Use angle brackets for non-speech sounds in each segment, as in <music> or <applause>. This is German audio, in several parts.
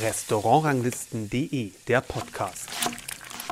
Restaurantranglisten.de, der Podcast.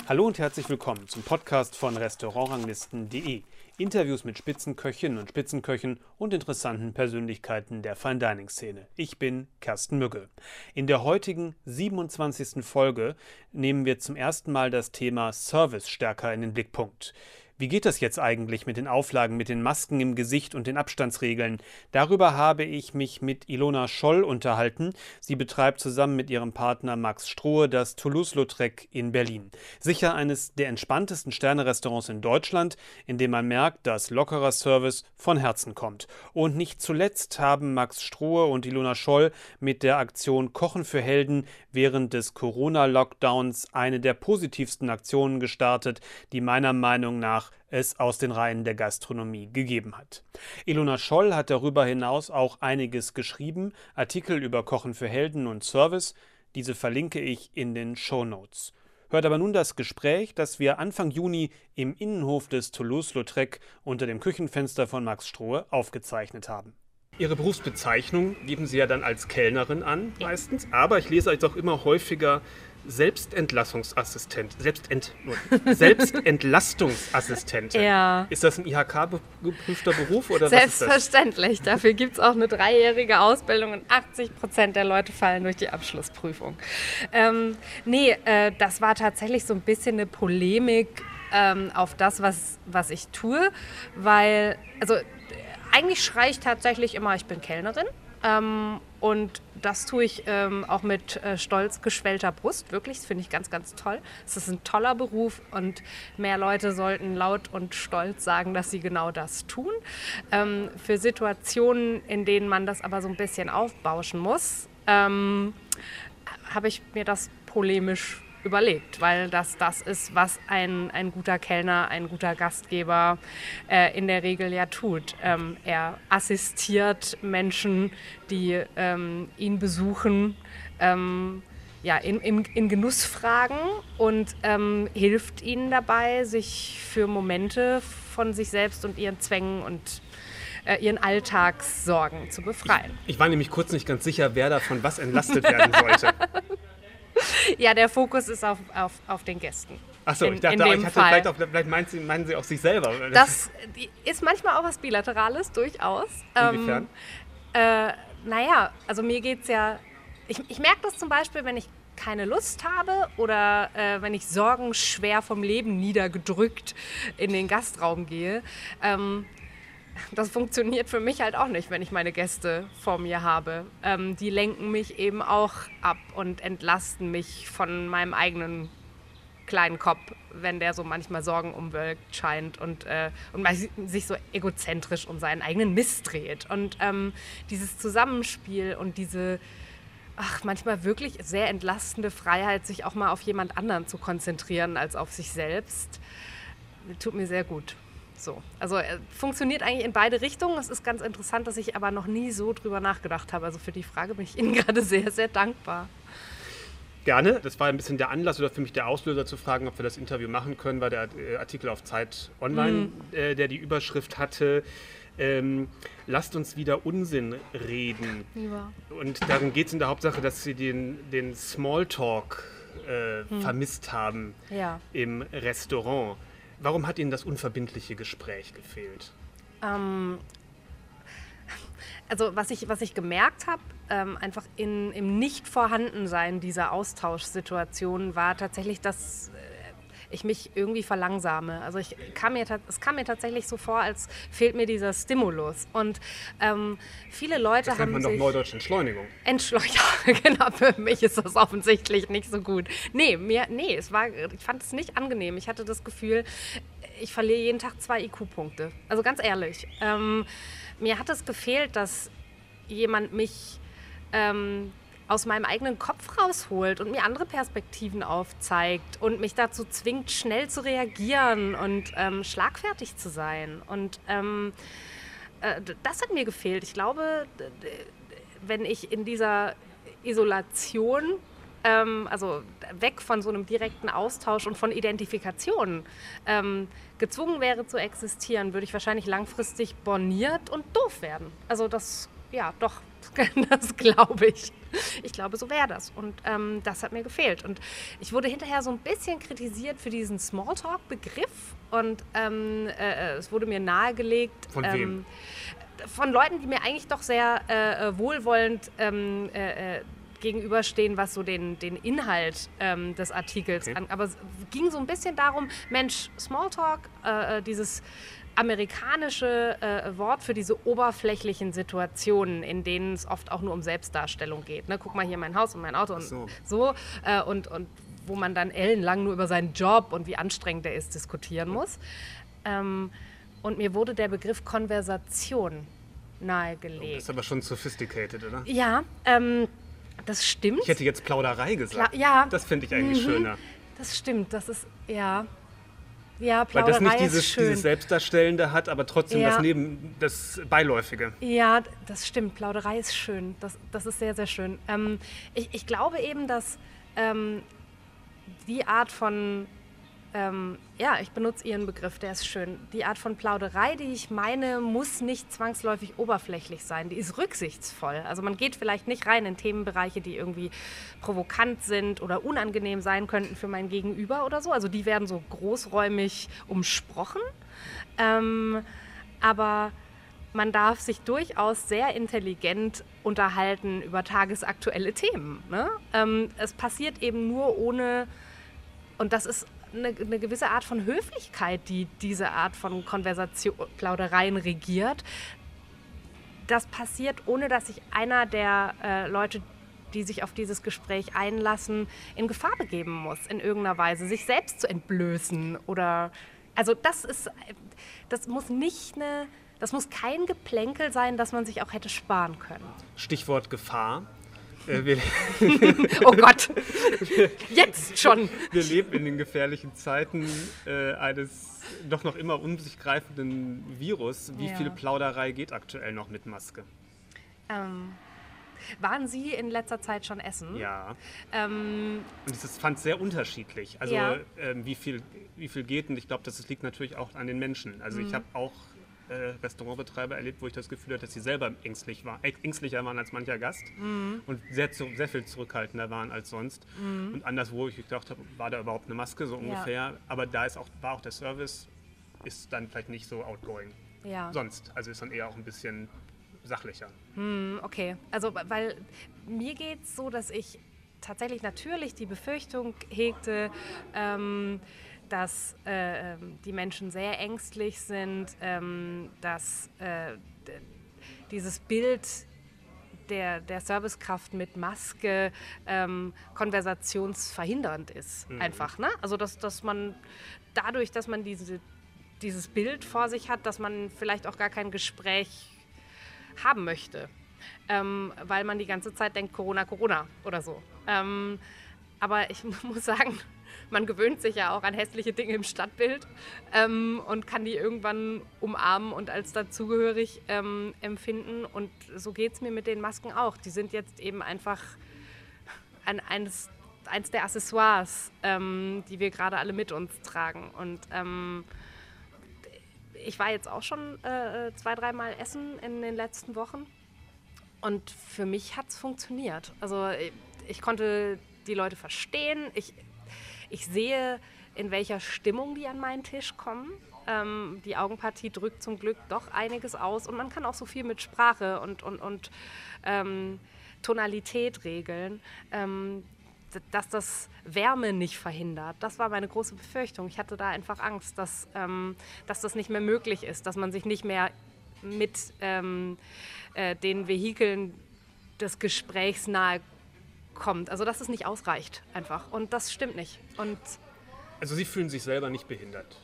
Hallo und herzlich willkommen zum Podcast von Restaurantranglisten.de. Interviews mit Spitzenköchinnen und Spitzenköchen und interessanten Persönlichkeiten der Fine Dining Szene. Ich bin Kersten Mügge. In der heutigen 27. Folge nehmen wir zum ersten Mal das Thema Service stärker in den Blickpunkt. Wie geht das jetzt eigentlich mit den Auflagen, mit den Masken im Gesicht und den Abstandsregeln? Darüber habe ich mich mit Ilona Scholl unterhalten. Sie betreibt zusammen mit ihrem Partner Max Strohe das Toulouse-Lautrec in Berlin. Sicher eines der entspanntesten Sternerestaurants in Deutschland, in dem man merkt, dass lockerer Service von Herzen kommt. Und nicht zuletzt haben Max Strohe und Ilona Scholl mit der Aktion Kochen für Helden während des Corona-Lockdowns eine der positivsten Aktionen gestartet, die meiner Meinung nach es aus den Reihen der Gastronomie gegeben hat. Ilona Scholl hat darüber hinaus auch einiges geschrieben, Artikel über Kochen für Helden und Service, diese verlinke ich in den Show Notes. Hört aber nun das Gespräch, das wir Anfang Juni im Innenhof des Toulouse-Lautrec unter dem Küchenfenster von Max Strohe aufgezeichnet haben. Ihre Berufsbezeichnung geben Sie ja dann als Kellnerin an, meistens, aber ich lese jetzt auch immer häufiger Selbstentlassungsassistent, Selbstent, <laughs> Selbstentlastungsassistentin. Ja. Ist das ein IHK-geprüfter Beruf oder Selbstverständlich. Dafür gibt es auch eine dreijährige Ausbildung und 80 Prozent der Leute fallen durch die Abschlussprüfung. Ähm, nee, äh, das war tatsächlich so ein bisschen eine Polemik ähm, auf das, was, was ich tue, weil, also eigentlich schreie ich tatsächlich immer, ich bin Kellnerin. Ähm, und das tue ich ähm, auch mit äh, stolz geschwellter Brust, wirklich. Das finde ich ganz, ganz toll. Es ist ein toller Beruf und mehr Leute sollten laut und stolz sagen, dass sie genau das tun. Ähm, für Situationen, in denen man das aber so ein bisschen aufbauschen muss, ähm, habe ich mir das polemisch überlegt, weil das das ist, was ein, ein guter Kellner, ein guter Gastgeber äh, in der Regel ja tut. Ähm, er assistiert Menschen, die ähm, ihn besuchen, ähm, ja, in, in, in Genussfragen und ähm, hilft ihnen dabei, sich für Momente von sich selbst und ihren Zwängen und äh, ihren Alltagssorgen zu befreien. Ich, ich war nämlich kurz nicht ganz sicher, wer davon was entlastet werden sollte. <laughs> <laughs> ja, der Fokus ist auf, auf, auf den Gästen. Achso, ich dachte, ich hatte vielleicht, auch, vielleicht meinen, Sie, meinen Sie auch sich selber. Das ist manchmal auch was Bilaterales, durchaus. Inwiefern? Ähm, äh, naja, also mir geht es ja. Ich, ich merke das zum Beispiel, wenn ich keine Lust habe oder äh, wenn ich sorgenschwer vom Leben niedergedrückt in den Gastraum gehe, ähm, das funktioniert für mich halt auch nicht, wenn ich meine Gäste vor mir habe. Ähm, die lenken mich eben auch ab und entlasten mich von meinem eigenen kleinen Kopf, wenn der so manchmal sorgenumwölkt scheint und, äh, und sich so egozentrisch um seinen eigenen Mist dreht. Und ähm, dieses Zusammenspiel und diese ach, manchmal wirklich sehr entlastende Freiheit, sich auch mal auf jemand anderen zu konzentrieren als auf sich selbst, tut mir sehr gut. So. Also äh, funktioniert eigentlich in beide Richtungen. Es ist ganz interessant, dass ich aber noch nie so drüber nachgedacht habe. Also für die Frage bin ich <laughs> Ihnen gerade sehr, sehr dankbar. Gerne. Das war ein bisschen der Anlass oder für mich der Auslöser zu fragen, ob wir das Interview machen können, war der äh, Artikel auf Zeit Online, mhm. äh, der die Überschrift hatte. Ähm, lasst uns wieder Unsinn reden. Ja. Und darum geht es in der Hauptsache, dass Sie den, den Smalltalk äh, hm. vermisst haben ja. im Restaurant. Warum hat Ihnen das unverbindliche Gespräch gefehlt? Ähm, also was ich, was ich gemerkt habe, ähm, einfach in, im Nicht-Vorhandensein dieser Austauschsituation war tatsächlich, dass ich mich irgendwie verlangsame. Also ich kam mir, es kam mir tatsächlich so vor, als fehlt mir dieser Stimulus. Und ähm, viele Leute das haben man sich... doch Neudeutsch Entschleunigung. Entschleunigung, <laughs> genau. Für mich ist das offensichtlich nicht so gut. Nee, mir, nee, es war, ich fand es nicht angenehm. Ich hatte das Gefühl, ich verliere jeden Tag zwei IQ-Punkte. Also ganz ehrlich. Ähm, mir hat es gefehlt, dass jemand mich ähm, aus meinem eigenen Kopf rausholt und mir andere Perspektiven aufzeigt und mich dazu zwingt, schnell zu reagieren und ähm, schlagfertig zu sein. Und ähm, äh, das hat mir gefehlt. Ich glaube, wenn ich in dieser Isolation, ähm, also weg von so einem direkten Austausch und von Identifikation, ähm, gezwungen wäre zu existieren, würde ich wahrscheinlich langfristig borniert und doof werden. Also das ja, doch, <laughs> das glaube ich. Ich glaube, so wäre das. Und ähm, das hat mir gefehlt. Und ich wurde hinterher so ein bisschen kritisiert für diesen Smalltalk-Begriff. Und ähm, äh, es wurde mir nahegelegt. Von ähm, wem? Von Leuten, die mir eigentlich doch sehr äh, äh wohlwollend ähm, äh, äh, gegenüberstehen, was so den, den Inhalt ähm, des Artikels Okay. an. Aber es ging so ein bisschen darum, Mensch, Smalltalk, äh, äh, dieses amerikanische äh, Wort für diese oberflächlichen Situationen, in denen es oft auch nur um Selbstdarstellung geht. Ne? Guck mal hier mein Haus und mein Auto und so. so. Äh, und, und wo man dann ellenlang nur über seinen Job und wie anstrengend er ist diskutieren muss. Ähm, und mir wurde der Begriff Konversation Das nahegelegt. ist aber schon sophisticated, oder? Ja, ähm, das stimmt. Ich hätte jetzt Plauderei gesagt. Kla- ja. Das finde ich eigentlich Mhm. schöner. Das stimmt, das ist, ja. Ja, Weil das nicht dieses, dieses Selbstdarstellende hat, aber trotzdem Ja. das Neben, das Beiläufige. Ja, das stimmt. Plauderei ist schön. Das, das ist sehr, sehr schön. Ähm, ich, ich glaube eben, dass ähm, die Art von, ähm, ja, ich benutze Ihren Begriff, der ist schön. Die Art von Plauderei, die ich meine, muss nicht zwangsläufig oberflächlich sein. Die ist rücksichtsvoll. Also man geht vielleicht nicht rein in Themenbereiche, die irgendwie provokant sind oder unangenehm sein könnten für mein Gegenüber oder so. Also die werden so großräumig umsprochen. Ähm, aber man darf sich durchaus sehr intelligent unterhalten über tagesaktuelle Themen. Ne? Ähm, es passiert eben nur ohne, und das ist eine, eine gewisse Art von Höflichkeit, die diese Art von Konversation, Plaudereien regiert. Das passiert, ohne dass sich einer der äh, Leute, die sich auf dieses Gespräch einlassen, in Gefahr begeben muss, in irgendeiner Weise, sich selbst zu entblößen oder also das ist, das muss nicht eine, das muss kein Geplänkel sein, das man sich auch hätte sparen können. Stichwort Gefahr. Äh, <laughs> Oh Gott, jetzt schon. wir leben in den gefährlichen Zeiten äh, eines doch noch immer um sich greifenden Virus. Wie Ja. viel Plauderei geht aktuell noch mit Maske? Ähm, waren Sie in letzter Zeit schon essen? Ja. Ähm, Und ich fand es sehr unterschiedlich. Also Ja. ähm, wie, viel, wie viel geht und ich glaube, das liegt natürlich auch an den Menschen. Also Mhm. ich habe auch äh, Restaurantbetreiber erlebt, wo ich das Gefühl hatte, dass sie selber ängstlich war, äh, ängstlicher waren als mancher Gast Mhm. und sehr, zu, sehr viel zurückhaltender waren als sonst. Und anderswo, ich gedacht habe, war da überhaupt eine Maske, so ungefähr. Aber da ist auch, war auch der Service, ist dann vielleicht nicht so outgoing. ja. Sonst, also ist dann eher auch ein bisschen sachlicher. Okay, also weil mir geht es so, dass ich tatsächlich natürlich die Befürchtung hegte, ähm, dass äh, ähm, die Menschen sehr ängstlich sind, ähm, dass äh, dieses Bild der, der Servicekraft mit Maske ähm, konversationsverhindernd ist. Einfach, ne? Also dass, dass man dadurch, dass man diese, dieses Bild vor sich hat, dass man vielleicht auch gar kein Gespräch haben möchte. Ähm, weil man die ganze Zeit denkt, Corona, Corona oder so. Ähm, aber ich <laughs> muss sagen, man gewöhnt sich ja auch an hässliche Dinge im Stadtbild ähm, und kann die irgendwann umarmen und als dazugehörig ähm, empfinden. Und so geht es mir mit den Masken auch. Die sind jetzt eben einfach ein, eines, eins der Accessoires, ähm, die wir gerade alle mit uns tragen. Und ähm, ich war jetzt auch schon äh, zwei, dreimal essen in den letzten Wochen. Und für mich hat es funktioniert. Also ich, ich konnte die Leute verstehen. Ich, ich sehe, in welcher Stimmung die an meinen Tisch kommen. Ähm, die Augenpartie drückt zum Glück doch einiges aus. Und man kann auch so viel mit Sprache und, und, und ähm, Tonalität regeln. Ähm, dass das Wärme nicht verhindert. Das war meine große Befürchtung. Ich hatte da einfach Angst, dass, ähm, dass das nicht mehr möglich ist, dass man sich nicht mehr mit ähm, äh, den Vehikeln des Gesprächs nahe kommt. Also dass es nicht ausreicht einfach. Und das stimmt nicht. Und Also Sie fühlen sich selber nicht behindert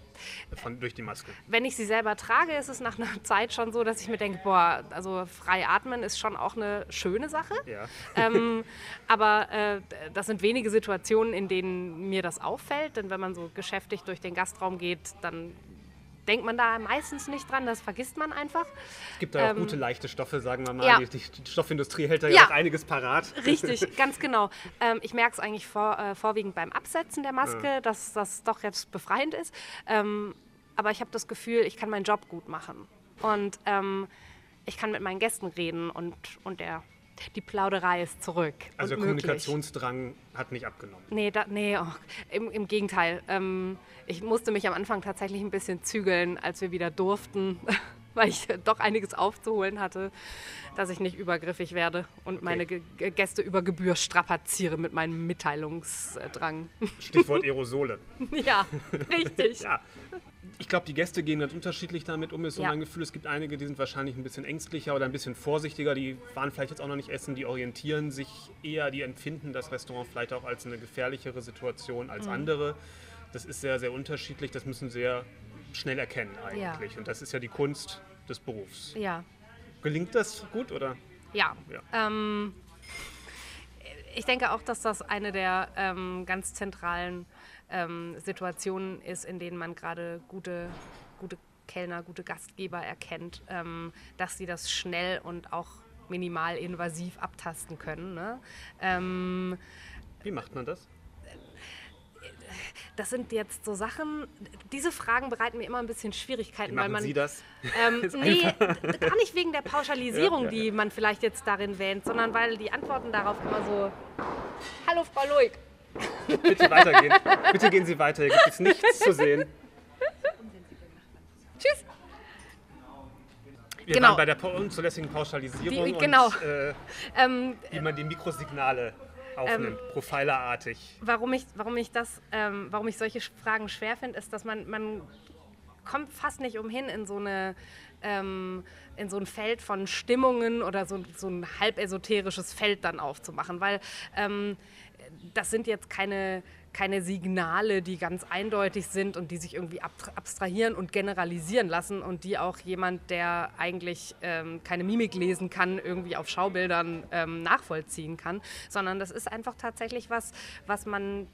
von, durch die Maske. wenn ich sie selber trage, ist es nach einer <laughs> Zeit schon so, dass ich mir denke, boah, also frei atmen ist schon auch eine schöne Sache. Ja. <laughs> ähm, aber äh, das sind wenige Situationen, in denen mir das auffällt. Denn wenn man so geschäftig durch den Gastraum geht, dann denkt man da meistens nicht dran. Das vergisst man einfach. Es gibt da auch Ähm, gute, leichte Stoffe, sagen wir mal. ja. Die, die Stoffindustrie hält da ja, Ja. auch einiges parat. <laughs> Richtig, ganz genau. Ähm, ich merke es eigentlich vor, äh, vorwiegend beim Absetzen der Maske, dass das doch jetzt befreiend ist. Ähm, aber ich habe das Gefühl, ich kann meinen Job gut machen. Und ähm, ich kann mit meinen Gästen reden und, und der, die Plauderei ist zurück. Also der möglich. Kommunikationsdrang hat nicht abgenommen. Nee, da, nee oh, im, im Gegenteil. Ähm, ich musste mich am Anfang tatsächlich ein bisschen zügeln, als wir wieder durften, <laughs> weil ich doch einiges aufzuholen hatte, dass ich nicht übergriffig werde und meine Ge Ge- Gäste über Gebühr strapaziere mit meinem Mitteilungsdrang. Stichwort Aerosole. <laughs> ja, richtig. <laughs> Ja. Ich glaube, die Gäste gehen ganz unterschiedlich damit um, ist so Ja. mein Gefühl. Es gibt einige, die sind wahrscheinlich ein bisschen ängstlicher oder ein bisschen vorsichtiger. Die waren vielleicht jetzt auch noch nicht essen, die orientieren sich eher, die empfinden das Restaurant vielleicht auch als eine gefährlichere Situation Mhm. als andere. Das ist sehr, sehr unterschiedlich. Das müssen sehr schnell erkennen eigentlich. Und das ist ja die Kunst des Berufs. Ja, Gelingt das gut oder? ja. Ja. Ähm, ich denke auch, dass das eine der ähm, ganz zentralen ähm, Situationen ist, in denen man gerade gute, gute Kellner, gute Gastgeber erkennt, ähm, dass sie das schnell und auch minimal invasiv abtasten können. Ne? Ähm, Wie macht man das? Das sind jetzt so Sachen, diese Fragen bereiten mir immer ein bisschen Wie Schwierigkeiten, weil machen man. Sie das? Ähm, <laughs> nee, gar nicht wegen der Pauschalisierung, Ja, ja, die man vielleicht jetzt darin wähnt, sondern weil die Antworten darauf immer so: Hallo Frau Luig. Bitte weitergehen. Bitte gehen Sie weiter. Hier gibt es nichts zu sehen. Tschüss. Wir Genau. waren bei der unzulässigen Pauschalisierung Die- und genau. äh, Ähm, wie man die Mikrosignale aufnimmt, profilerartig. warum, ich, warum, ich das, ähm, warum ich solche Fragen schwer finde, ist, dass man, man kommt fast nicht umhin in so eine ähm, in so ein Feld von Stimmungen oder so, so ein halb esoterisches Feld dann aufzumachen, weil ähm, das sind jetzt keine, keine Signale, die ganz eindeutig sind und die sich irgendwie ab- abstrahieren und generalisieren lassen und die auch jemand, der eigentlich ähm, keine Mimik lesen kann, irgendwie auf Schaubildern ähm, nachvollziehen kann, sondern das ist einfach tatsächlich was, was man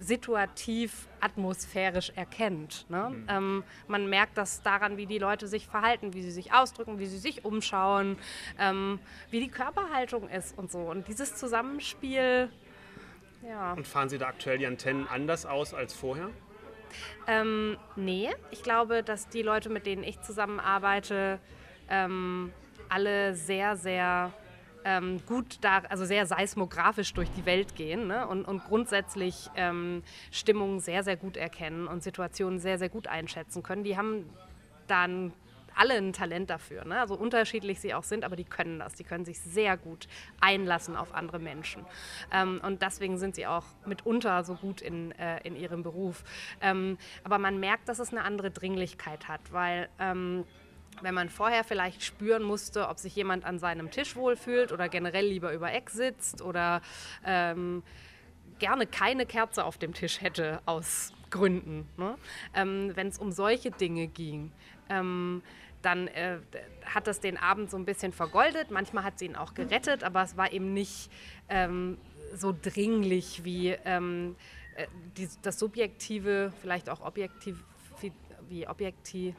situativ atmosphärisch erkennt. Ne? Ähm, man merkt das daran, wie die Leute sich verhalten, wie sie sich ausdrücken, wie sie sich umschauen, ähm, wie die Körperhaltung ist und so. Und dieses Zusammenspiel, ja. Und fahren Sie da aktuell die Antennen anders aus als vorher? Ähm, nee, ich glaube, dass die Leute, mit denen ich zusammenarbeite, ähm, alle sehr, sehr ähm, gut da, also sehr seismografisch durch die Welt gehen ne? und, und grundsätzlich ähm, Stimmungen sehr, sehr gut erkennen und Situationen sehr, sehr gut einschätzen können. Die haben dann alle ein Talent dafür, ne? also unterschiedlich sie auch sind, aber die können das. Die können sich sehr gut einlassen auf andere Menschen. Ähm, und deswegen sind sie auch mitunter so gut in, äh, in ihrem Beruf. Ähm, aber man merkt, dass es eine andere Dringlichkeit hat, weil ähm, wenn man vorher vielleicht spüren musste, ob sich jemand an seinem Tisch wohlfühlt oder generell lieber über Eck sitzt oder ähm, gerne keine Kerze auf dem Tisch hätte aus Gründen. Ne? Ähm, Wenn es um solche Dinge ging, ähm, dann äh, hat das den Abend so ein bisschen vergoldet. Manchmal hat sie ihn auch gerettet, aber es war eben nicht ähm, so dringlich wie ähm, äh, die, das Subjektive, vielleicht auch objektiv, wie objektiv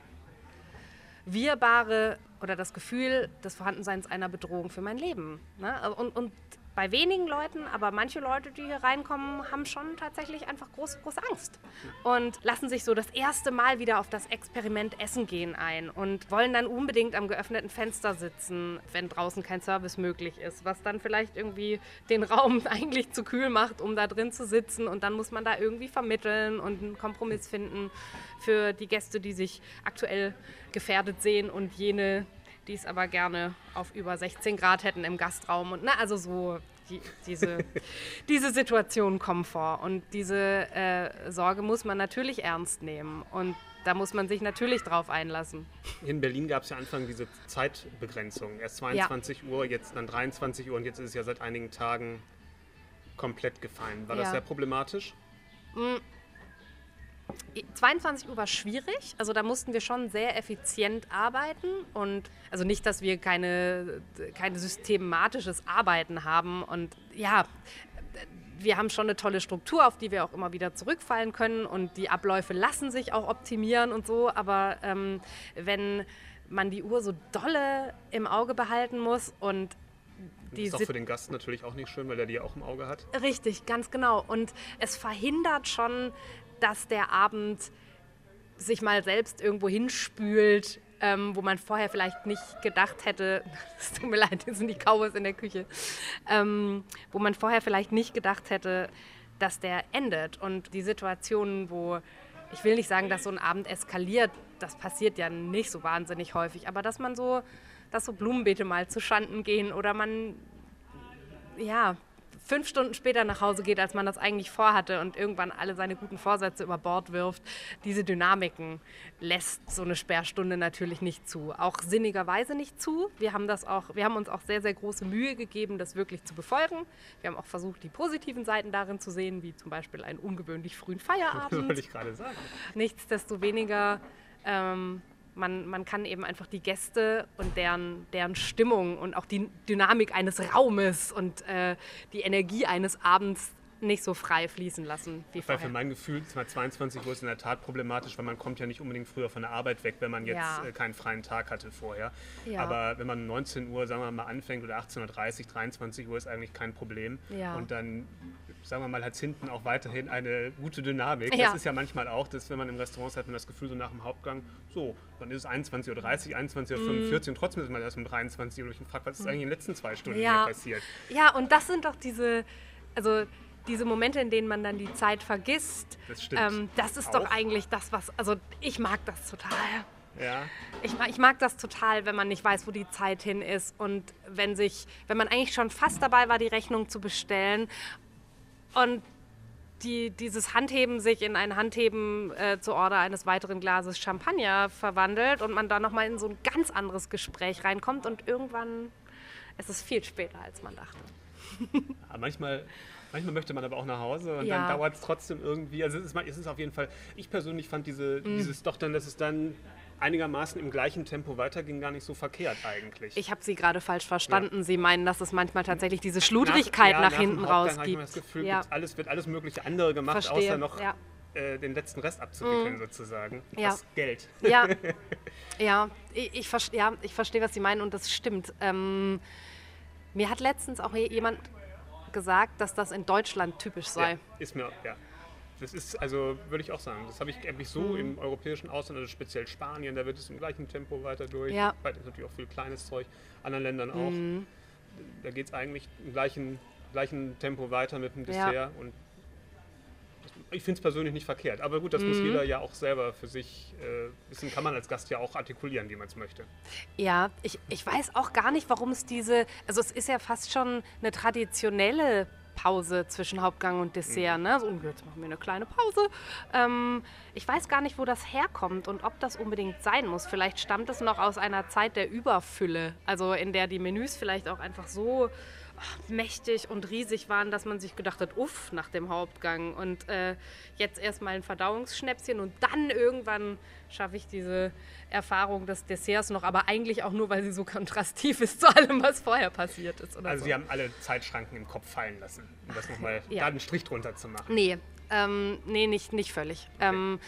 wirbare oder das Gefühl des Vorhandenseins einer Bedrohung für mein Leben. Ne? Und, und bei wenigen Leuten, aber manche Leute, die hier reinkommen, haben schon tatsächlich einfach große, große Angst und lassen sich so das erste Mal wieder auf das Experiment Essen gehen ein und wollen dann unbedingt am geöffneten Fenster sitzen, wenn draußen kein Service möglich ist, was dann vielleicht irgendwie den Raum <laughs> eigentlich zu kühl macht, um da drin zu sitzen und dann muss man da irgendwie vermitteln und einen Kompromiss finden für die Gäste, die sich aktuell gefährdet sehen und jene, die es aber gerne auf über 16 Grad hätten im Gastraum. Und na, also so die, diese, <laughs> diese Situationen kommen vor. Und diese äh, Sorge muss man natürlich ernst nehmen. Und da muss man sich natürlich drauf einlassen. In Berlin gab es ja Anfang diese Zeitbegrenzung. Erst 22 Uhr, jetzt dann 23 Uhr und jetzt ist es ja seit einigen Tagen komplett gefallen. War das Ja. sehr problematisch? 22 Uhr war schwierig, also da mussten wir schon sehr effizient arbeiten und also nicht, dass wir keine, kein systematisches Arbeiten haben und ja, wir haben schon eine tolle Struktur, auf die wir auch immer wieder zurückfallen können und die Abläufe lassen sich auch optimieren und so, aber ähm, wenn man die Uhr so dolle im Auge behalten muss und die ist auch für den Gast natürlich auch nicht schön, weil er die auch im Auge hat. Richtig, ganz genau. Und es verhindert schon, dass der Abend sich mal selbst irgendwo hinspült ähm, wo man vorher vielleicht nicht gedacht hätte, <laughs> es tut mir leid, jetzt sind die Cowboys in der Küche, ähm, wo man vorher vielleicht nicht gedacht hätte, dass der endet. Und die Situationen, wo ich will nicht sagen, dass so ein Abend eskaliert, das passiert ja nicht so wahnsinnig häufig, aber dass man so, dass so Blumenbeete mal zu Schanden gehen oder man ja, fünf Stunden später nach Hause geht, als man das eigentlich vorhatte und irgendwann alle seine guten Vorsätze über Bord wirft. Diese Dynamiken lässt so eine Sperrstunde natürlich nicht zu. Auch sinnigerweise nicht zu. Wir haben, das auch, wir haben uns auch sehr, sehr große Mühe gegeben, das wirklich zu befolgen. Wir haben auch versucht, die positiven Seiten darin zu sehen, wie zum Beispiel einen ungewöhnlich frühen Feierabend. Das <laughs> wollte ich gerade sagen. Nichtsdestoweniger ähm, man, man kann eben einfach die Gäste und deren, deren Stimmung und auch die Dynamik eines Raumes und äh, die Energie eines Abends nicht so frei fließen lassen wie vorher. Weil für mein Gefühl, 22 Uhr ist in der Tat problematisch, weil man kommt ja nicht unbedingt früher von der Arbeit weg, wenn man jetzt ja. Äh, keinen freien Tag hatte vorher. Ja. Aber wenn man 19 Uhr, sagen wir mal, anfängt oder 18.30 Uhr, 23 Uhr ist eigentlich kein Problem. Ja. Und dann sagen wir mal, hat es hinten auch weiterhin eine gute Dynamik. Das ist ja manchmal auch, dass wenn man im Restaurant hat, man das Gefühl so nach dem Hauptgang, so, dann ist es 21.30 Uhr, 21.45 Uhr mm. und trotzdem ist man erst um 23 Uhr und ich frage, was ist eigentlich in den letzten zwei Stunden passiert? Ja, und das sind doch diese, also diese Momente, in denen man dann die Zeit vergisst. Das. Ähm, das ist auch. doch eigentlich das, was, also ich mag das total. Ja. Ich, ich, mag das total, wenn man nicht weiß, wo die Zeit hin ist und wenn sich, wenn man eigentlich schon fast dabei war, die Rechnung zu bestellen und die, dieses Handheben sich in ein Handheben äh, zur Order eines weiteren Glases Champagner verwandelt und man da nochmal in so ein ganz anderes Gespräch reinkommt und irgendwann ist es viel später, als man dachte. Ja, manchmal, manchmal möchte man aber auch nach Hause und ja. dann dauert es trotzdem irgendwie. Also es ist, es ist auf jeden Fall, ich persönlich fand diese, mm. dieses doch dann, dass es dann einigermaßen im gleichen Tempo weiterging, gar nicht so verkehrt eigentlich. Ich habe Sie gerade falsch verstanden. Ja. Sie meinen, dass es manchmal tatsächlich diese Schludrigkeit nach, ja, nach, nach hinten raus gibt. Ich das Gefühl, ja. alles, wird alles mögliche andere gemacht, Verstehe. außer noch ja. äh, den letzten Rest abzuwickeln mhm. sozusagen. Das Geld. Ja, <laughs> ja, ich, ich, ja, ich verstehe, was Sie meinen und das stimmt. Ähm, mir hat letztens auch jemand gesagt, dass das in Deutschland typisch sei. ist mir, ja. Das ist, also würde ich auch sagen, das habe ich eigentlich so mhm. im europäischen Ausland, also speziell Spanien, da wird es im gleichen Tempo weiter durch. Ja. Weil ist natürlich auch viel kleines Zeug, anderen Ländern auch. Mhm. Da geht es eigentlich im gleichen, gleichen Tempo weiter mit dem Dessert ja. und ich finde es persönlich nicht verkehrt. Aber gut, das mhm. muss jeder ja auch selber für sich äh, wissen, kann man als Gast ja auch artikulieren, wie man es möchte. Ja, ich, ich weiß auch gar nicht, warum es diese, also es ist ja fast schon eine traditionelle Pause zwischen Hauptgang und Dessert. Mhm. Ne? So, jetzt machen wir eine kleine Pause. Ähm, ich weiß gar nicht, wo das herkommt und ob das unbedingt sein muss. Vielleicht stammt es noch aus einer Zeit der Überfülle, also in der die Menüs vielleicht auch einfach so mächtig und riesig waren, dass man sich gedacht hat, uff, nach dem Hauptgang. Und äh, jetzt erstmal ein Verdauungsschnäpschen und dann irgendwann schaffe ich diese Erfahrung des Desserts noch, aber eigentlich auch nur, weil sie so kontrastiv ist zu allem, was vorher passiert ist. also so. Sie haben alle Zeitschranken im Kopf fallen lassen, um das nochmal <laughs> ja. da einen Strich drunter zu machen. Nee, ähm, nee nicht, nicht völlig. Okay. Ähm,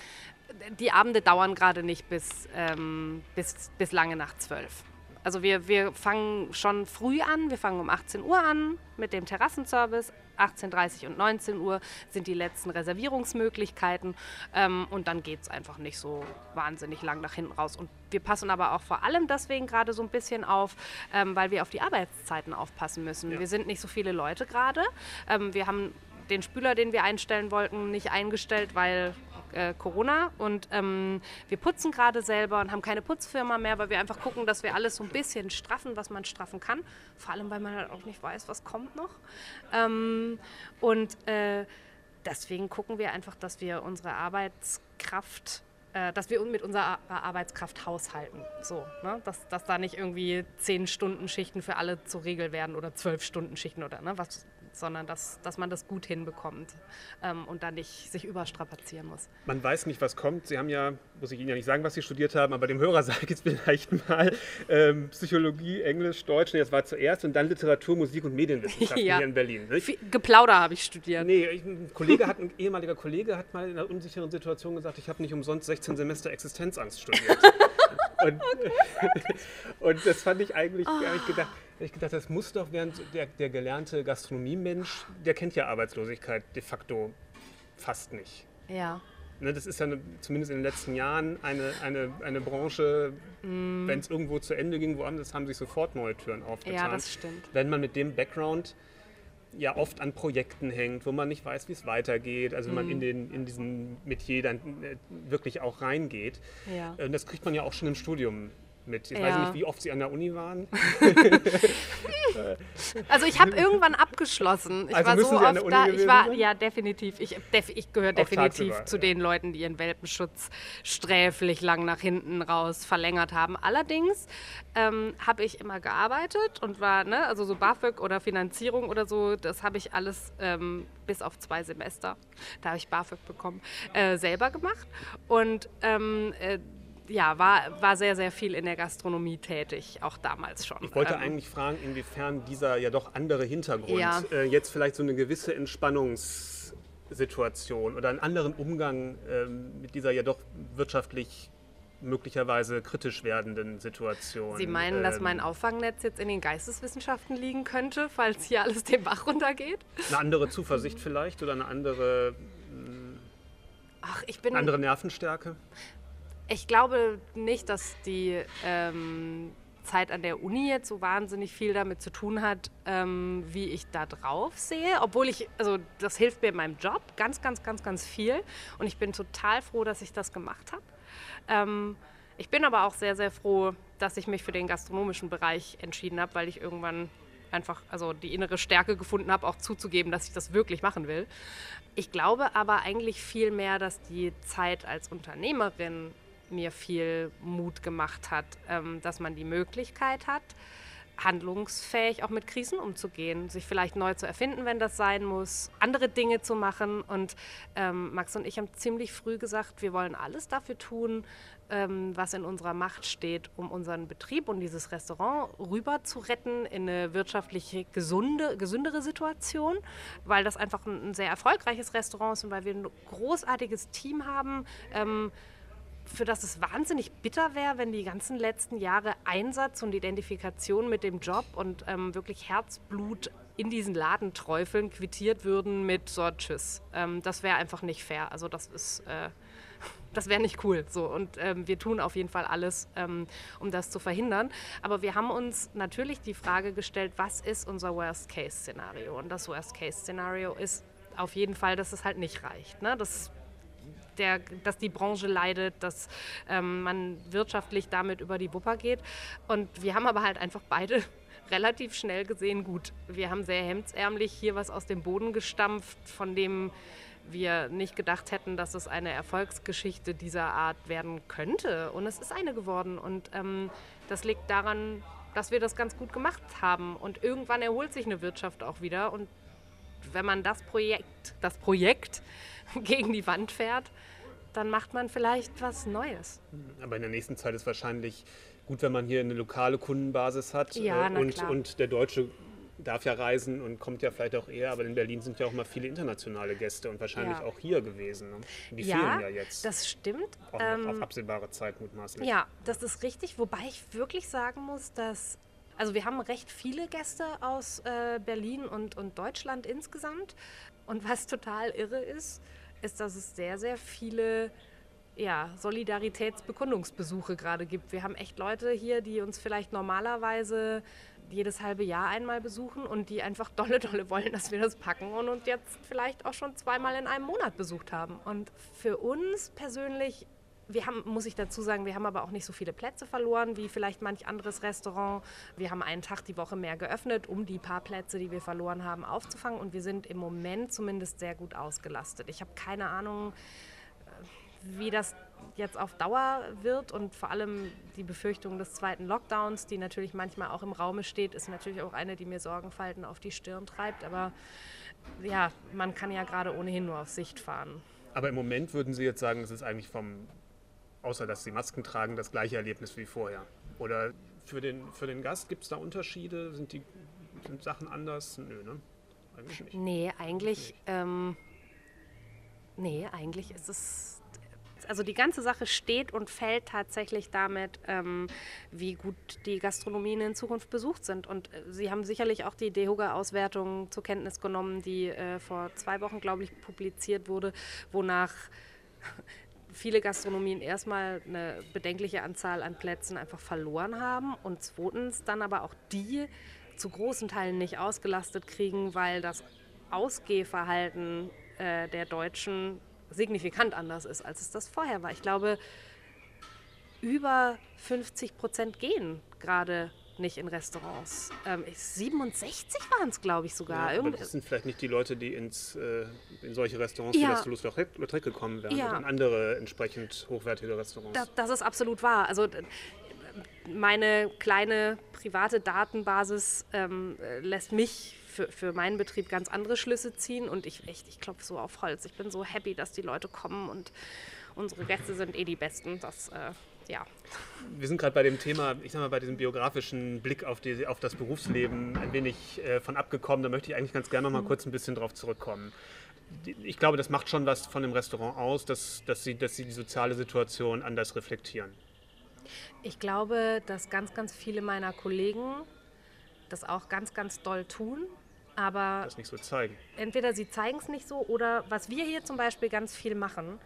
die Abende dauern gerade nicht bis, ähm, bis, bis lange nach zwölf. Also wir, wir fangen schon früh an, wir fangen um 18 Uhr an mit dem Terrassenservice. 18.30 und 19 Uhr sind die letzten Reservierungsmöglichkeiten ähm, und dann geht es einfach nicht so wahnsinnig lang nach hinten raus. Und wir passen aber auch vor allem deswegen gerade so ein bisschen auf, ähm, weil wir auf die Arbeitszeiten aufpassen müssen. Ja. Wir sind nicht so viele Leute gerade. Ähm, wir haben den Spüler, den wir einstellen wollten, nicht eingestellt, weil äh, Corona. Und ähm, wir putzen gerade selber und haben keine Putzfirma mehr, weil wir einfach gucken, dass wir alles so ein bisschen straffen, was man straffen kann. Vor allem, weil man halt auch nicht weiß, was kommt noch. Ähm, und äh, deswegen gucken wir einfach, dass wir unsere Arbeitskraft äh, dass wir mit unserer Arbeitskraft haushalten. So, ne? dass, dass da nicht irgendwie 10 Stunden Schichten für alle zur Regel werden oder 12 Stunden Schichten oder ne? was sondern dass, dass man das gut hinbekommt ähm, und dann nicht sich überstrapazieren muss. Man weiß nicht, was kommt. Sie haben ja, muss ich Ihnen ja nicht sagen, was Sie studiert haben, aber dem Hörer <laughs> sage ich jetzt vielleicht mal ähm, Psychologie, Englisch, Deutsch, nee, das war zuerst und dann Literatur, Musik und Medienwissenschaften <laughs> ja. hier in Berlin. Nicht? Geplauder habe ich studiert. Nee, ein, Kollege hat, ein ehemaliger Kollege hat mal in einer unsicheren Situation gesagt, ich habe nicht umsonst 16 Semester Existenzangst studiert. <laughs> und, und, das fand ich eigentlich, oh. habe ich gedacht, ich gedacht, das muss doch, während der, der gelernte Gastronomiemensch, der kennt ja Arbeitslosigkeit de facto fast nicht. Ja. ne, das ist ja eine, zumindest in den letzten Jahren eine, eine, eine Branche, mm. wenn es irgendwo zu Ende ging, woanders haben sich sofort neue Türen aufgetan. Ja, das stimmt. Wenn man mit dem Background ja oft an Projekten hängt, wo man nicht weiß, wie es weitergeht, also wenn man in, mm. den, in diesen Metier dann äh, wirklich auch reingeht. Ja. Äh, das kriegt man ja auch schon im Studium mit. Ich ja. weiß nicht, wie oft Sie an der Uni waren. <laughs> also ich habe irgendwann abgeschlossen. Ich also war so oft da. Ich war sein? ja definitiv. Ich, def, ich gehöre definitiv tagsüber, zu ja. den Leuten, die ihren Welpenschutz sträflich lang nach hinten raus verlängert haben. Allerdings ähm, habe ich immer gearbeitet und war, ne, also so BAföG oder Finanzierung oder so, das habe ich alles ähm, bis auf zwei Semester, da habe ich BAföG bekommen, äh, selber gemacht. Und ähm, äh, ja, war, war sehr, sehr viel in der Gastronomie tätig, auch damals schon. Ich wollte ähm, eigentlich fragen, inwiefern dieser ja doch andere Hintergrund ja. äh, jetzt vielleicht so eine gewisse Entspannungssituation oder einen anderen Umgang ähm, mit dieser ja doch wirtschaftlich möglicherweise kritisch werdenden Situation. Sie meinen, ähm, dass mein Auffangnetz jetzt in den Geisteswissenschaften liegen könnte, falls hier alles den Bach runtergeht? Eine andere Zuversicht vielleicht oder eine andere, Ach, ich bin, andere Nervenstärke? Ich glaube nicht, dass die ähm, Zeit an der Uni jetzt so wahnsinnig viel damit zu tun hat, ähm, wie ich da drauf sehe. Obwohl ich, also das hilft mir in meinem Job ganz, ganz, ganz, ganz viel. Und ich bin total froh, dass ich das gemacht habe. Ähm, ich bin aber auch sehr, sehr froh, dass ich mich für den gastronomischen Bereich entschieden habe, weil ich irgendwann einfach also die innere Stärke gefunden habe, auch zuzugeben, dass ich das wirklich machen will. Ich glaube aber eigentlich viel mehr, dass die Zeit als Unternehmerin mir viel Mut gemacht hat, ähm, dass man die Möglichkeit hat, handlungsfähig auch mit Krisen umzugehen, sich vielleicht neu zu erfinden, wenn das sein muss, andere Dinge zu machen. Und ähm, Max und ich haben ziemlich früh gesagt, wir wollen alles dafür tun, ähm, was in unserer Macht steht, um unseren Betrieb und dieses Restaurant rüber zu retten in eine wirtschaftlich gesunde, gesündere Situation, weil das einfach ein, ein sehr erfolgreiches Restaurant ist und weil wir ein großartiges Team haben. Ähm, für das es wahnsinnig bitter wäre, wenn die ganzen letzten Jahre Einsatz und Identifikation mit dem Job und ähm, wirklich Herzblut in diesen Laden träufeln quittiert würden mit so Tschüss. Ähm, das wäre einfach nicht fair. Also das ist, äh, <laughs> das wäre nicht cool. So und ähm, wir tun auf jeden Fall alles, ähm, um das zu verhindern. Aber wir haben uns natürlich die Frage gestellt, was ist unser Worst-Case-Szenario? Und das Worst-Case-Szenario ist auf jeden Fall, dass es halt nicht reicht. Ne? Das der, dass die Branche leidet, dass ähm, man wirtschaftlich damit über die Wupper geht. Und wir haben aber halt einfach beide <laughs> relativ schnell gesehen, gut, wir haben sehr hemdsärmlich hier was aus dem Boden gestampft, von dem wir nicht gedacht hätten, dass es eine Erfolgsgeschichte dieser Art werden könnte. Und es ist eine geworden. Und ähm, das liegt daran, dass wir das ganz gut gemacht haben. Und irgendwann erholt sich eine Wirtschaft auch wieder. Und wenn man das Projekt, das Projekt <laughs> gegen die Wand fährt, dann macht man vielleicht was Neues. Aber in der nächsten Zeit ist wahrscheinlich gut, wenn man hier eine lokale Kundenbasis hat. Ja, äh, und, und der Deutsche darf ja reisen und kommt ja vielleicht auch eher, aber in Berlin sind ja auch mal viele internationale Gäste und wahrscheinlich ja. auch hier gewesen. Ne? Die ja, fehlen ja jetzt. Das stimmt. Auch ähm, auf absehbare Zeit mutmaßlich. Ja, das ist richtig, wobei ich wirklich sagen muss, dass also wir haben recht viele Gäste aus äh, Berlin und, und Deutschland insgesamt. Und was total irre ist, ist, dass es sehr, sehr viele ja, Solidaritätsbekundungsbesuche gerade gibt. Wir haben echt Leute hier, die uns vielleicht normalerweise jedes halbe Jahr einmal besuchen und die einfach <laughs> dolle, dolle wollen, dass wir das packen und uns jetzt vielleicht auch schon zweimal in einem Monat besucht haben. Und für uns persönlich wir haben, muss ich dazu sagen, wir haben aber auch nicht so viele Plätze verloren wie vielleicht manch anderes Restaurant. Wir haben einen Tag die Woche mehr geöffnet, um die paar Plätze, die wir verloren haben, aufzufangen. Und wir sind im Moment zumindest sehr gut ausgelastet. Ich habe keine Ahnung, äh, wie das jetzt auf Dauer wird und vor allem die Befürchtung des zweiten Lockdowns, die natürlich manchmal auch im Raume steht, ist natürlich auch eine, die mir Sorgenfalten auf die Stirn treibt. Aber ja, man kann ja gerade ohnehin nur auf Sicht fahren. Aber im Moment würden Sie jetzt sagen, es ist eigentlich vom außer dass sie Masken tragen, das gleiche Erlebnis wie vorher? Oder für den, für den Gast gibt es da Unterschiede? Sind die sind Sachen anders? Nö, ne? Eigentlich nicht. Nee, eigentlich, ähm, nee, eigentlich ist es also die ganze Sache steht und fällt tatsächlich damit, ähm, wie gut die Gastronomien in Zukunft besucht sind. Und äh, Sie haben sicherlich auch die DEHOGA-Auswertung zur Kenntnis genommen, die äh, vor zwei Wochen, glaube ich, publiziert wurde, wonach viele Gastronomien erstmal eine bedenkliche Anzahl an Plätzen einfach verloren haben und zweitens dann aber auch die zu großen Teilen nicht ausgelastet kriegen, weil das Ausgehverhalten äh, der Deutschen signifikant anders ist, als es das vorher war. Ich glaube, über 50 Prozent gehen gerade nicht in Restaurants. Ähm, 67 waren es, glaube ich, sogar. Ja, aber das sind vielleicht nicht die Leute, die ins, äh, in solche Restaurants ja. wie das Toulouse-Lautrec gekommen wären, ja. sondern andere entsprechend hochwertige Restaurants. Das, das ist absolut wahr. Also meine kleine private Datenbasis ähm, lässt mich für, für meinen Betrieb ganz andere Schlüsse ziehen und ich echt, ich klopfe so auf Holz. Ich bin so happy, dass die Leute kommen und unsere Gäste sind eh die Besten. Das äh, ja. Wir sind gerade bei dem Thema, ich sag mal, bei diesem biografischen Blick auf, die, auf das Berufsleben ein wenig äh, von abgekommen. Da möchte ich eigentlich ganz gerne noch mal mhm. kurz ein bisschen drauf zurückkommen. Ich glaube, das macht schon was von dem Restaurant aus, dass, dass, sie, dass sie die soziale Situation anders reflektieren. Ich glaube, dass ganz, ganz viele meiner Kollegen das auch ganz, ganz doll tun. Aber das nicht so zeigen. Entweder sie zeigen es nicht so oder was wir hier zum Beispiel ganz viel machen,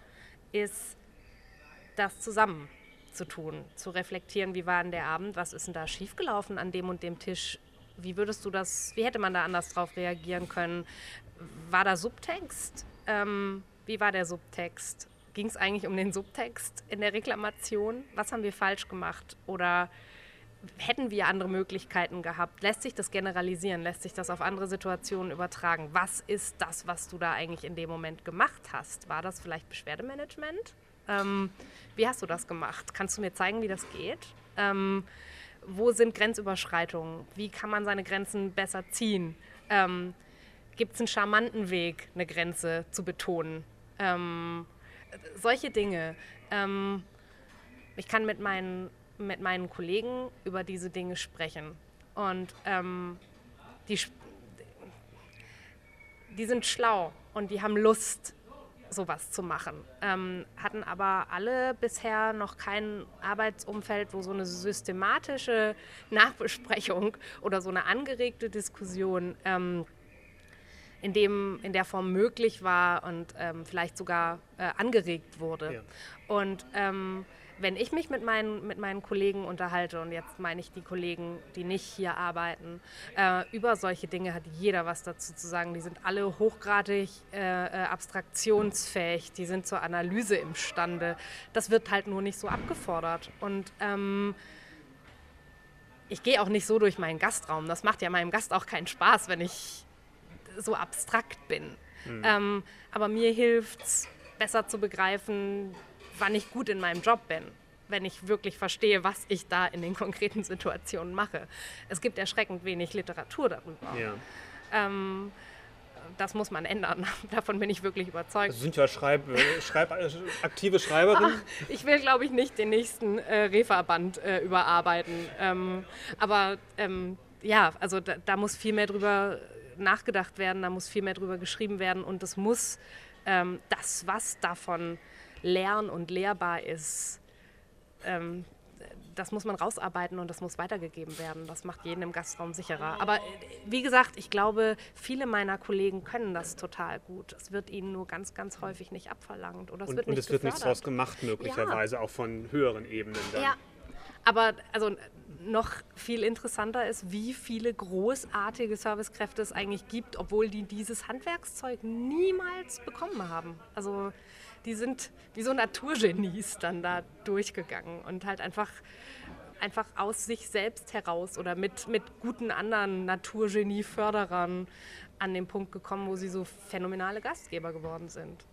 ist das zusammen zu tun, zu reflektieren, wie war denn der Abend, was ist denn da schiefgelaufen an dem und dem Tisch, wie würdest du das, wie hätte man da anders drauf reagieren können? War da Subtext? Ähm, wie war der Subtext? Ging es eigentlich um den Subtext in der Reklamation? Was haben wir falsch gemacht? Oder hätten wir andere Möglichkeiten gehabt? Lässt sich das generalisieren? Lässt sich das auf andere Situationen übertragen? Was ist das, was du da eigentlich in dem Moment gemacht hast? War das vielleicht Beschwerdemanagement? Ähm, wie hast du das gemacht? Kannst du mir zeigen, wie das geht? Ähm, wo sind Grenzüberschreitungen? Wie kann man seine Grenzen besser ziehen? Ähm, Gibt es einen charmanten Weg, eine Grenze zu betonen? Ähm, solche Dinge. Ähm, ich kann mit meinen, mit meinen Kollegen über diese Dinge sprechen. Und ähm, die, die sind schlau und die haben Lust, sowas zu machen. Ähm, hatten aber alle bisher noch kein Arbeitsumfeld, wo so eine systematische Nachbesprechung oder so eine angeregte Diskussion ähm, in, dem, in der Form möglich war und ähm, vielleicht sogar äh, angeregt wurde. Ja. Und ähm, wenn ich mich mit meinen, mit meinen Kollegen unterhalte, und jetzt meine ich die Kollegen, die nicht hier arbeiten, äh, über solche Dinge hat jeder was dazu zu sagen. Die sind alle hochgradig äh, äh, abstraktionsfähig, die sind zur Analyse imstande. Das wird halt nur nicht so abgefordert. Und ähm, ich gehe auch nicht so durch meinen Gastraum. Das macht ja meinem Gast auch keinen Spaß, wenn ich so abstrakt bin. Mhm. Ähm, aber mir hilft es, besser zu begreifen, wann ich gut in meinem Job bin, wenn ich wirklich verstehe, was ich da in den konkreten Situationen mache. Es gibt erschreckend wenig Literatur darüber. Ja. Ähm, das muss man ändern. <laughs> Davon bin ich wirklich überzeugt. Also sind ja Schreib, Schreib, aktive Schreiberin. Ach, ich will, glaube ich, nicht den nächsten äh, Refa-Band äh, überarbeiten. Ähm, aber ähm, ja, also da, da, muss viel mehr drüber nachgedacht werden, da muss viel mehr drüber geschrieben werden und es muss ähm, das, was davon lern- und lehrbar ist, ähm, das muss man rausarbeiten und das muss weitergegeben werden. Das macht jeden im Gastraum sicherer. Aber äh, wie gesagt, ich glaube, viele meiner Kollegen können das total gut. Es wird ihnen nur ganz, ganz häufig nicht abverlangt. Oder es und, wird und es wird nichts draus gemacht, möglicherweise, ja. auch von höheren Ebenen. Dann. Ja, aber also noch viel interessanter ist, wie viele großartige Servicekräfte es eigentlich gibt, obwohl die dieses Handwerkszeug niemals bekommen haben. Also die sind wie so Naturgenies dann da durchgegangen und halt einfach, einfach aus sich selbst heraus oder mit, mit guten anderen Naturgenie-Förderern an den Punkt gekommen, wo sie so phänomenale Gastgeber geworden sind.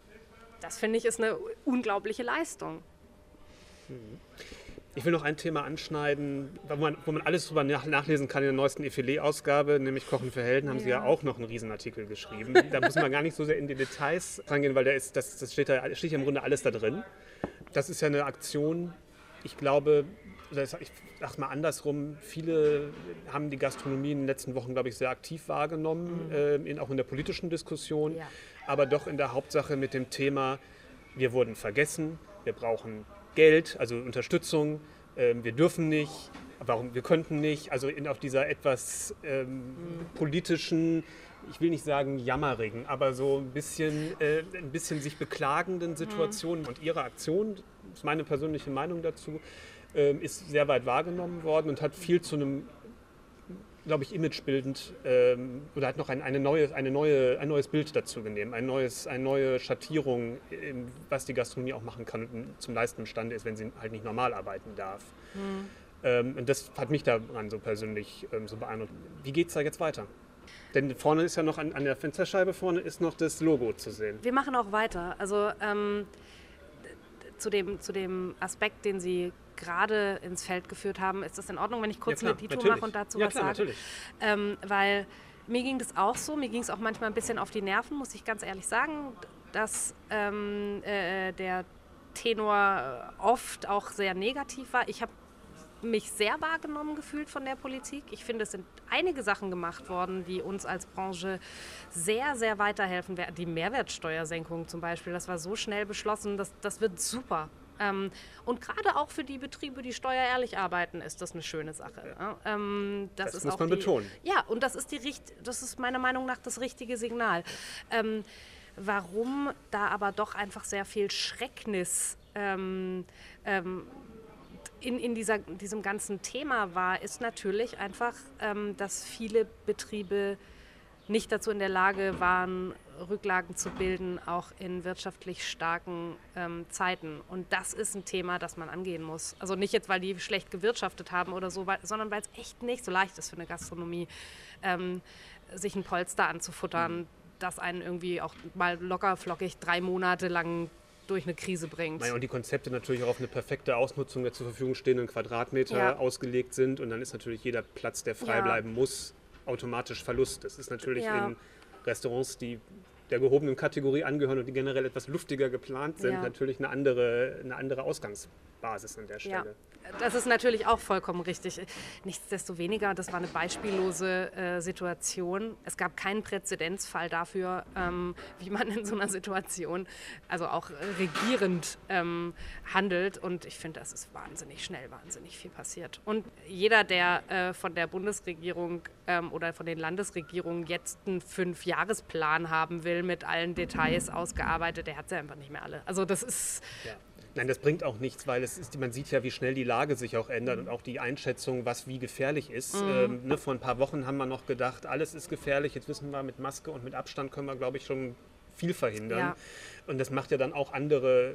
Das finde ich ist eine unglaubliche Leistung. Mhm. Ich will noch ein Thema anschneiden, wo man, wo man alles drüber nach, nachlesen kann in der neuesten Effilet-Ausgabe, nämlich Kochen für Helden, haben ja. Sie ja auch noch einen Riesenartikel geschrieben. <laughs> Da muss man gar nicht so sehr in die Details rangehen, weil da ist, das, das steht, da, steht ja im Grunde alles da drin. Das ist ja eine Aktion, ich glaube, ich sage mal andersrum, viele haben die Gastronomie in den letzten Wochen, glaube ich, sehr aktiv wahrgenommen, mhm. äh, in, auch in der politischen Diskussion, ja. aber doch in der Hauptsache mit dem Thema, wir wurden vergessen, wir brauchen Geld, also Unterstützung. ähm, wir dürfen nicht, warum wir könnten nicht, also in, auf dieser etwas ähm, mhm. politischen, ich will nicht sagen jammerigen, aber so ein bisschen, äh, ein bisschen sich beklagenden Situationen mhm. und ihre Aktion, das ist meine persönliche Meinung dazu, äh, ist sehr weit wahrgenommen worden und hat viel zu einem glaube ich, imagebildend ähm, oder hat noch ein, eine neue, eine neue, ein neues Bild dazu genommen, ein neues, eine neue Schattierung, was die Gastronomie auch machen kann und zum Leisten imstande ist, wenn sie halt nicht normal arbeiten darf. Mhm. Ähm, und das hat mich daran so persönlich ähm, so beeindruckt. Wie geht es da jetzt weiter? Denn vorne ist ja noch an, an, der Fensterscheibe vorne ist noch das Logo zu sehen. Wir machen auch weiter. Also ähm, zu, dem, zu dem Aspekt, den Sie gerade ins Feld geführt haben, ist das in Ordnung, wenn ich kurz ja, klar, eine Dito mache und dazu ja, was klar, sage? Ähm, weil mir ging das auch so, mir ging es auch manchmal ein bisschen auf die Nerven, muss ich ganz ehrlich sagen, dass ähm, äh, der Tenor oft auch sehr negativ war. Ich habe mich sehr wahrgenommen gefühlt von der Politik. Ich finde, es sind einige Sachen gemacht worden, die uns als Branche sehr, sehr weiterhelfen werden. Die Mehrwertsteuersenkung zum Beispiel, das war so schnell beschlossen, das, das wird super. Ähm, und gerade auch für die Betriebe, die steuerehrlich arbeiten, ist das eine schöne Sache. Ja. Ähm, das, das muss man die, betonen. Ja, und das ist, die, das ist meiner Meinung nach das richtige Signal. Ähm, warum da aber doch einfach sehr viel Schrecknis ähm, ähm, in, in dieser, diesem ganzen Thema war, ist natürlich einfach, ähm, dass viele Betriebe nicht dazu in der Lage waren, Rücklagen zu bilden, auch in wirtschaftlich starken ähm, Zeiten. Und das ist ein Thema, das man angehen muss. Also nicht jetzt, weil die schlecht gewirtschaftet haben oder so, weil, sondern weil es echt nicht so leicht ist für eine Gastronomie, ähm, sich ein Polster anzufuttern, mhm. das einen irgendwie auch mal locker flockig drei Monate lang durch eine Krise bringt. Naja, und die Konzepte natürlich auch auf eine perfekte Ausnutzung der zur Verfügung stehenden Quadratmeter ja. ausgelegt sind. Und dann ist natürlich jeder Platz, der frei ja. bleiben muss, automatisch Verlust. Das ist natürlich ja. in Restaurants, die der gehobenen Kategorie angehören und die generell etwas luftiger geplant sind, ja. natürlich eine andere, eine andere Ausgangsbasis an der Stelle. Ja. Das ist natürlich auch vollkommen richtig. Nichtsdestoweniger, das war eine beispiellose äh, Situation. Es gab keinen Präzedenzfall dafür, ähm, wie man in so einer Situation, also auch regierend ähm, handelt. Und ich finde, das ist wahnsinnig schnell, wahnsinnig viel passiert. Und jeder, der äh, von der Bundesregierung ähm, oder von den Landesregierungen jetzt einen Fünfjahresplan haben will, mit allen Details ausgearbeitet, der hat sie einfach nicht mehr alle. Also das ist... Ja Nein, das bringt auch nichts, weil es ist, man sieht ja, wie schnell die Lage sich auch ändert und auch die Einschätzung, was wie gefährlich ist. Mhm. Ähm, ne, vor ein paar Wochen haben wir noch gedacht, alles ist gefährlich. Jetzt wissen wir, mit Maske und mit Abstand können wir, glaube ich, schon viel verhindern. Ja. Und das macht ja dann auch andere,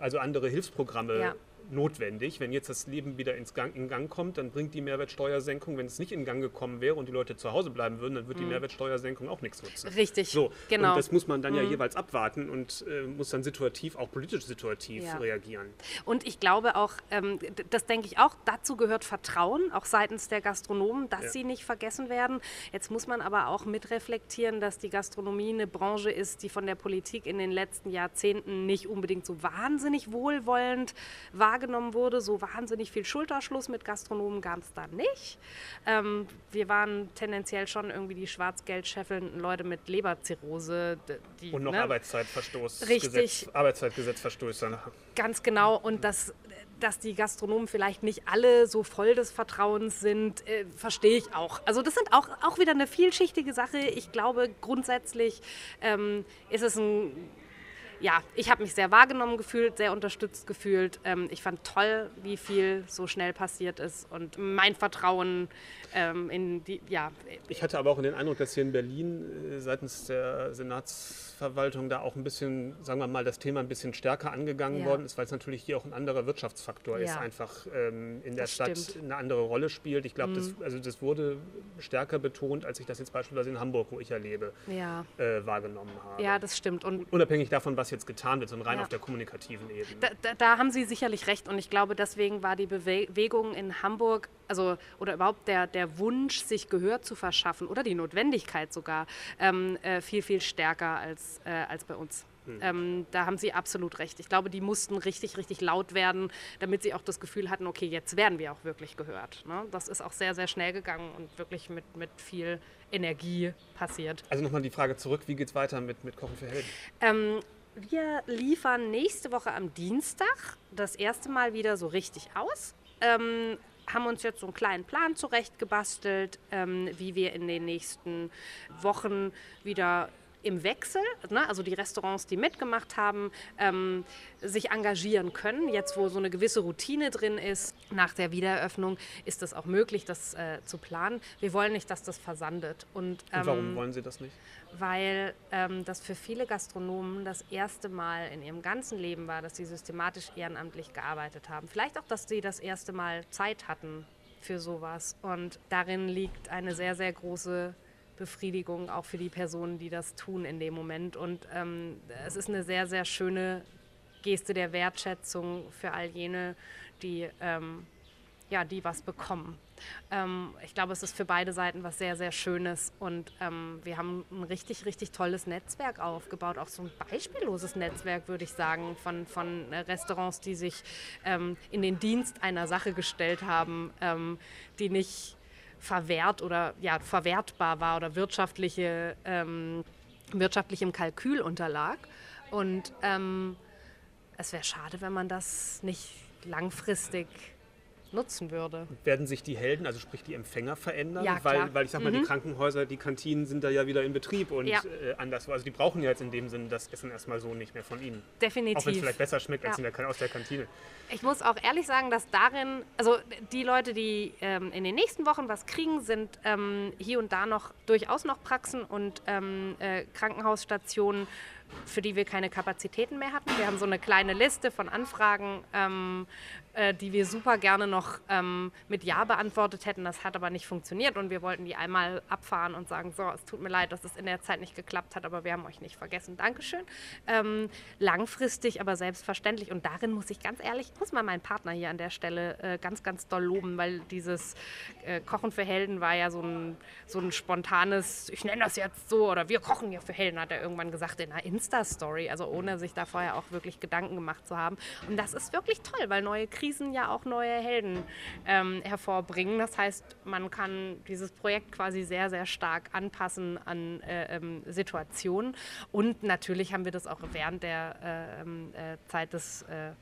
also andere Hilfsprogramme ja notwendig. Wenn jetzt das Leben wieder ins Gang, in Gang kommt, dann bringt die Mehrwertsteuersenkung, wenn es nicht in Gang gekommen wäre und die Leute zu Hause bleiben würden, dann wird mhm. die Mehrwertsteuersenkung auch nichts nutzen. Richtig, so, genau. Und das muss man dann mhm. ja jeweils abwarten und äh, muss dann situativ, auch politisch situativ ja. reagieren. Und ich glaube auch, ähm, das denke ich auch, dazu gehört Vertrauen, auch seitens der Gastronomen, dass ja. sie nicht vergessen werden. Jetzt muss man aber auch mitreflektieren, dass die Gastronomie eine Branche ist, die von der Politik in den letzten Jahrzehnten nicht unbedingt so wahnsinnig wohlwollend war wahrgenommen wurde. So wahnsinnig viel Schulterschluss mit Gastronomen gab es da nicht. Ähm, wir waren tendenziell schon irgendwie die schwarzgeldscheffelnden Leute mit Leberzirrhose. Die, und noch ne? Arbeitszeitverstoß. Richtig. Gesetz, Arbeitszeitgesetzverstöße. Ganz genau. Und das dass die Gastronomen vielleicht nicht alle so voll des Vertrauens sind, äh, verstehe ich auch. Also das sind auch, auch wieder eine vielschichtige Sache. Ich glaube, grundsätzlich ähm, ist es ein ja, ich habe mich sehr wahrgenommen gefühlt, sehr unterstützt gefühlt. Ähm, ich fand toll, wie viel so schnell passiert ist und mein Vertrauen ähm, in die, ja. Ich hatte aber auch den Eindruck, dass hier in Berlin äh, seitens der Senatsverwaltung da auch ein bisschen, sagen wir mal, das Thema ein bisschen stärker angegangen ja. worden ist, weil es natürlich hier auch ein anderer Wirtschaftsfaktor ja. ist, einfach ähm, in der das Stadt stimmt. eine andere Rolle spielt. Ich glaube, mhm. das, also das wurde stärker betont, als ich das jetzt beispielsweise in Hamburg, wo ich ja lebe, ja. Äh, wahrgenommen habe. Ja, das stimmt. Und Unabhängig davon, was jetzt getan wird, sondern rein auf der kommunikativen Ebene. Da, da, da haben Sie sicherlich recht und ich glaube, deswegen war die Bewegung in Hamburg also oder überhaupt der, der Wunsch, sich Gehör zu verschaffen oder die Notwendigkeit sogar ähm, äh, viel, viel stärker als, äh, als bei uns. Hm. Ähm, da haben Sie absolut recht. Ich glaube, die mussten richtig, richtig laut werden, damit sie auch das Gefühl hatten, okay, jetzt werden wir auch wirklich gehört. Ne? Das ist auch sehr, sehr schnell gegangen und wirklich mit, mit viel Energie passiert. Also nochmal die Frage zurück, wie geht es weiter mit, mit Kochen für Helden? Ähm, wir liefern nächste Woche am Dienstag das erste Mal wieder so richtig aus. ähm, haben uns jetzt so einen kleinen Plan zurechtgebastelt, ähm, wie wir in den nächsten Wochen wieder im Wechsel, ne, also die Restaurants, die mitgemacht haben, ähm, sich engagieren können. Jetzt, wo so eine gewisse Routine drin ist, nach der Wiedereröffnung, ist es auch möglich, das äh, zu planen. Wir wollen nicht, dass das versandet. Und, ähm, Und warum wollen Sie das nicht? Weil ähm, das für viele Gastronomen das erste Mal in ihrem ganzen Leben war, dass sie systematisch ehrenamtlich gearbeitet haben. Vielleicht auch, dass sie das erste Mal Zeit hatten für sowas. Und darin liegt eine sehr, sehr große Befriedigung auch für die Personen, die das tun in dem Moment. Und ähm, es ist eine sehr, sehr schöne Geste der Wertschätzung für all jene, die, ähm, ja, die was bekommen. Ähm, ich glaube, es ist für beide Seiten was sehr, sehr Schönes und ähm, wir haben ein richtig, richtig tolles Netzwerk aufgebaut, auch so ein beispielloses Netzwerk, würde ich sagen, von, von Restaurants, die sich ähm, in den Dienst einer Sache gestellt haben, ähm, die nicht verwehrt oder ja, verwertbar war oder wirtschaftliche, ähm, wirtschaftlichem Kalkül unterlag. Und ähm, es wäre schade, wenn man das nicht langfristig nutzen würde. Werden sich die Helden, also sprich die Empfänger, verändern? Ja, weil, weil ich sag mal, mhm. die Krankenhäuser, die Kantinen sind da ja wieder in Betrieb und ja. äh, anders. Also die brauchen ja jetzt in dem Sinne das Essen erstmal so nicht mehr von ihnen. Definitiv. Auch wenn es vielleicht besser schmeckt ja. als der, aus der Kantine. Ich muss auch ehrlich sagen, dass darin, also die Leute, die ähm, in den nächsten Wochen was kriegen, sind ähm, hier und da noch durchaus noch Praxen und ähm, äh, Krankenhausstationen für die wir keine Kapazitäten mehr hatten. Wir haben so eine kleine Liste von Anfragen, ähm, äh, die wir super gerne noch ähm, mit Ja beantwortet hätten. Das hat aber nicht funktioniert und wir wollten die einmal abfahren und sagen, so, es tut mir leid, dass es in der Zeit nicht geklappt hat, aber wir haben euch nicht vergessen. Dankeschön. Ähm, langfristig, aber selbstverständlich. Und darin muss ich ganz ehrlich, muss mal meinen Partner hier an der Stelle äh, ganz, ganz doll loben, weil dieses äh, Kochen für Helden war ja so ein, so ein spontanes, ich nenne das jetzt so, oder wir kochen ja für Helden, hat er irgendwann gesagt in einer Insta-Story, also ohne sich da vorher auch wirklich Gedanken gemacht zu haben. Und das ist wirklich toll, weil neue Krisen ja auch neue Helden ähm, hervorbringen. Das heißt, man kann dieses Projekt quasi sehr, sehr stark anpassen an äh, ähm, Situationen. Und natürlich haben wir das auch während der äh, ähm, äh, Zeit des äh,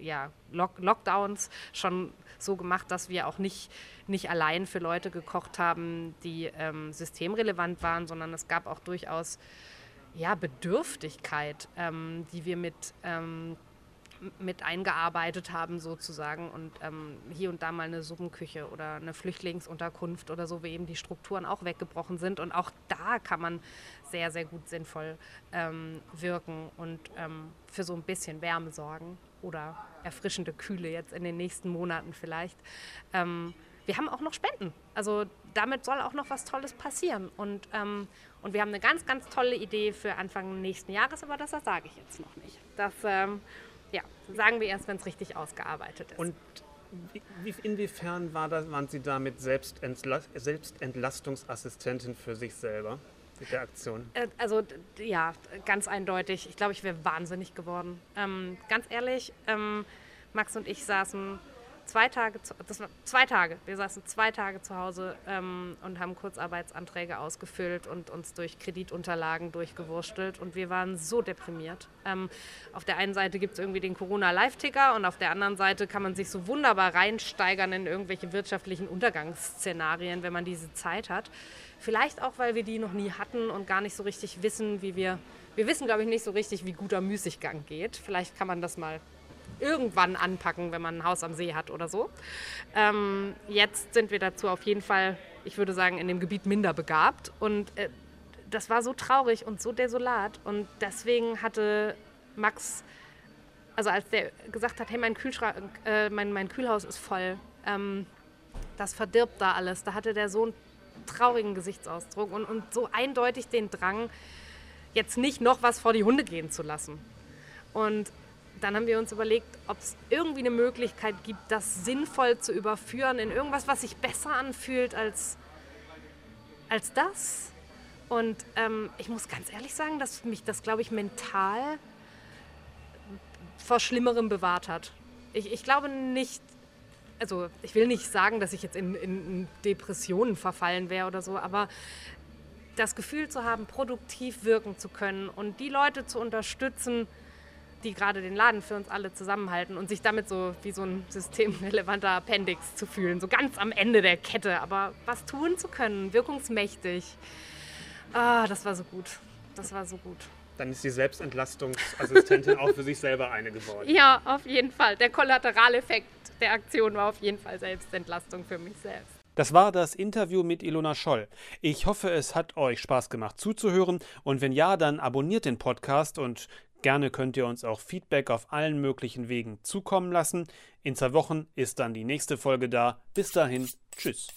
ja, Lock Lockdowns schon so gemacht, dass wir auch nicht, nicht allein für Leute gekocht haben, die ähm, systemrelevant waren, sondern es gab auch durchaus ja, Bedürftigkeit, ähm, die wir mit, ähm, mit eingearbeitet haben sozusagen und ähm, hier und da mal eine Suppenküche oder eine Flüchtlingsunterkunft oder so, wie eben die Strukturen auch weggebrochen sind und auch da kann man sehr, sehr gut sinnvoll ähm, wirken und ähm, für so ein bisschen Wärme sorgen oder erfrischende Kühle jetzt in den nächsten Monaten vielleicht. Ähm, wir haben auch noch Spenden. Also damit soll auch noch was Tolles passieren. Und, ähm, und wir haben eine ganz, ganz tolle Idee für Anfang nächsten Jahres, aber das sage ich jetzt noch nicht. Das ähm, ja, sagen wir erst, wenn es richtig ausgearbeitet ist. Und wie, inwiefern war das, waren Sie damit Selbstentla Selbstentlastungsassistentin für sich selber? Mit der Aktion? Äh, also ja, ganz eindeutig. Ich glaube, ich wäre wahnsinnig geworden. Ähm, ganz ehrlich, ähm, Max und ich saßen zwei Tage, das zwei Tage, wir saßen zwei Tage zu Hause ähm, und haben Kurzarbeitsanträge ausgefüllt und uns durch Kreditunterlagen durchgewurstelt und wir waren so deprimiert. Ähm, auf der einen Seite gibt es irgendwie den Corona-Live-Ticker und auf der anderen Seite kann man sich so wunderbar reinsteigern in irgendwelche wirtschaftlichen Untergangsszenarien, wenn man diese Zeit hat. Vielleicht auch, weil wir die noch nie hatten und gar nicht so richtig wissen, wie wir, wir wissen, glaube ich, nicht so richtig, wie guter Müßiggang geht. Vielleicht kann man das mal irgendwann anpacken, wenn man ein Haus am See hat oder so. Ähm, jetzt sind wir dazu auf jeden Fall, ich würde sagen, in dem Gebiet minder begabt. Und äh, das war so traurig und so desolat. Und deswegen hatte Max, also als der gesagt hat, hey, mein, Kühlschrank, äh, mein, mein Kühlhaus ist voll, ähm, das verdirbt da alles. Da hatte der so einen traurigen Gesichtsausdruck und, und so eindeutig den Drang, jetzt nicht noch was vor die Hunde gehen zu lassen. Und dann haben wir uns überlegt, ob es irgendwie eine Möglichkeit gibt, das sinnvoll zu überführen in irgendwas, was sich besser anfühlt als, als das. Und ähm, ich muss ganz ehrlich sagen, dass mich das, glaube ich, mental vor Schlimmerem bewahrt hat. Ich, ich glaube nicht, also ich will nicht sagen, dass ich jetzt in, in Depressionen verfallen wäre oder so, aber das Gefühl zu haben, produktiv wirken zu können und die Leute zu unterstützen, die gerade den Laden für uns alle zusammenhalten und sich damit so wie so ein systemrelevanter Appendix zu fühlen, so ganz am Ende der Kette, aber was tun zu können, wirkungsmächtig. Ah, das war so gut. Das war so gut. Dann ist die Selbstentlastungsassistentin auch für sich selber eine geworden. Ja, auf jeden Fall. Der Kollateraleffekt der Aktion war auf jeden Fall Selbstentlastung für mich selbst. Das war das Interview mit Ilona Scholl. Ich hoffe, es hat euch Spaß gemacht zuzuhören und wenn ja, dann abonniert den Podcast und gerne könnt ihr uns auch Feedback auf allen möglichen Wegen zukommen lassen. In zwei Wochen ist dann die nächste Folge da. Bis dahin, tschüss.